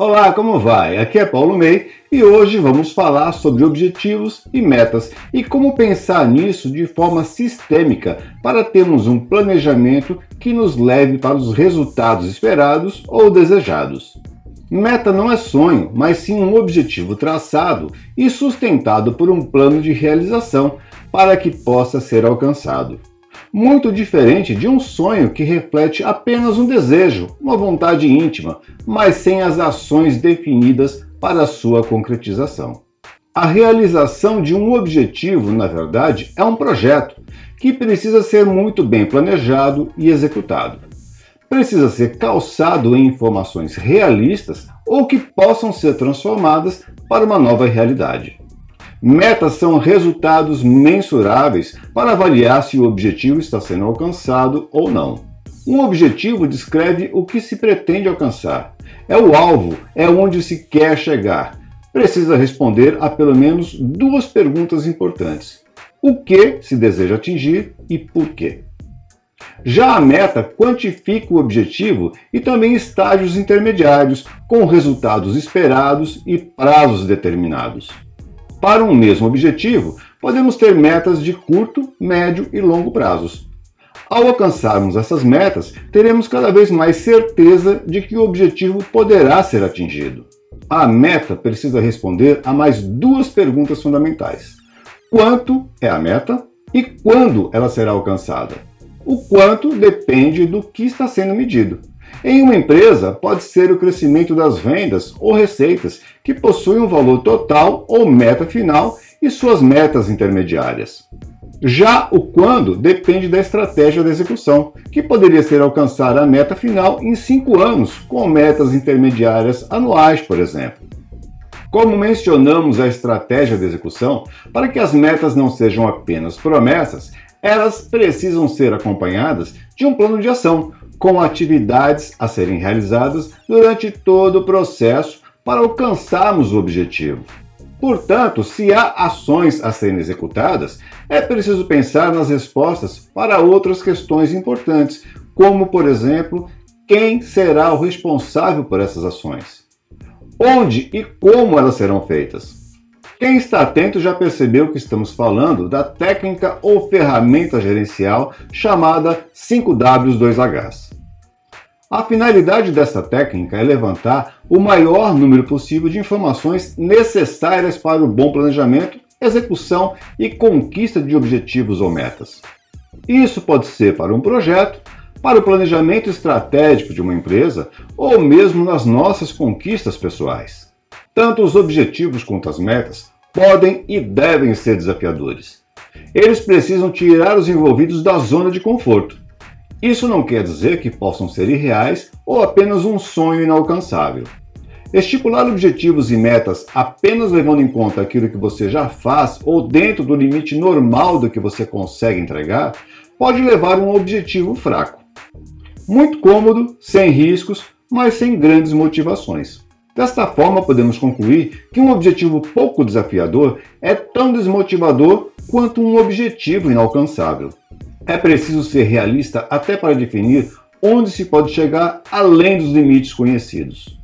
Olá, como vai? Aqui é Paulo Mei e hoje vamos falar sobre objetivos e metas e como pensar nisso de forma sistêmica para termos um planejamento que nos leve para os resultados esperados ou desejados. Meta não é sonho, mas sim um objetivo traçado e sustentado por um plano de realização para que possa ser alcançado muito diferente de um sonho que reflete apenas um desejo, uma vontade íntima, mas sem as ações definidas para sua concretização. A realização de um objetivo, na verdade, é um projeto que precisa ser muito bem planejado e executado. Precisa ser calçado em informações realistas ou que possam ser transformadas para uma nova realidade. Metas são resultados mensuráveis para avaliar se o objetivo está sendo alcançado ou não. Um objetivo descreve o que se pretende alcançar. É o alvo, é onde se quer chegar. Precisa responder a pelo menos duas perguntas importantes: o que se deseja atingir e por quê. Já a meta quantifica o objetivo e também estágios intermediários, com resultados esperados e prazos determinados. Para um mesmo objetivo, podemos ter metas de curto, médio e longo prazos. Ao alcançarmos essas metas, teremos cada vez mais certeza de que o objetivo poderá ser atingido. A meta precisa responder a mais duas perguntas fundamentais: quanto é a meta e quando ela será alcançada? O quanto depende do que está sendo medido. Em uma empresa, pode ser o crescimento das vendas ou receitas, que possuem um valor total ou meta final e suas metas intermediárias. Já o quando depende da estratégia da execução, que poderia ser alcançar a meta final em cinco anos, com metas intermediárias anuais, por exemplo. Como mencionamos a estratégia de execução, para que as metas não sejam apenas promessas, elas precisam ser acompanhadas de um plano de ação, com atividades a serem realizadas durante todo o processo para alcançarmos o objetivo. Portanto, se há ações a serem executadas, é preciso pensar nas respostas para outras questões importantes, como, por exemplo, quem será o responsável por essas ações? Onde e como elas serão feitas? Quem está atento já percebeu que estamos falando da técnica ou ferramenta gerencial chamada 5W2Hs. A finalidade dessa técnica é levantar o maior número possível de informações necessárias para o bom planejamento, execução e conquista de objetivos ou metas. Isso pode ser para um projeto, para o planejamento estratégico de uma empresa ou mesmo nas nossas conquistas pessoais. Tanto os objetivos quanto as metas podem e devem ser desafiadores. Eles precisam tirar os envolvidos da zona de conforto. Isso não quer dizer que possam ser irreais ou apenas um sonho inalcançável. Estipular objetivos e metas apenas levando em conta aquilo que você já faz ou dentro do limite normal do que você consegue entregar pode levar a um objetivo fraco. Muito cômodo, sem riscos, mas sem grandes motivações. Desta forma, podemos concluir que um objetivo pouco desafiador é tão desmotivador quanto um objetivo inalcançável. É preciso ser realista até para definir onde se pode chegar além dos limites conhecidos.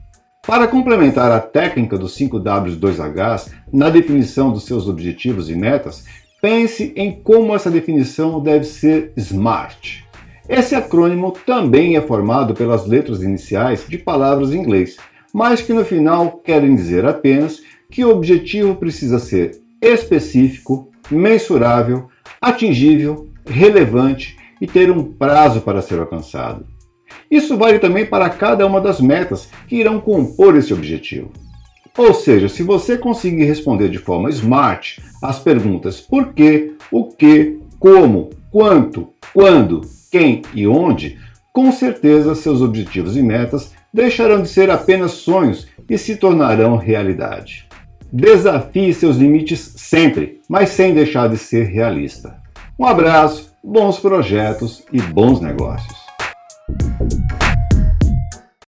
Para complementar a técnica dos 5W2Hs na definição dos seus objetivos e metas, pense em como essa definição deve ser SMART. Esse acrônimo também é formado pelas letras iniciais de palavras em inglês mas que no final querem dizer apenas que o objetivo precisa ser específico, mensurável, atingível, relevante e ter um prazo para ser alcançado. Isso vale também para cada uma das metas que irão compor esse objetivo. Ou seja, se você conseguir responder de forma smart as perguntas por quê, o que, como, quanto, quando, quem e onde, com certeza seus objetivos e metas deixarão de ser apenas sonhos e se tornarão realidade. Desafie seus limites sempre, mas sem deixar de ser realista. Um abraço, bons projetos e bons negócios.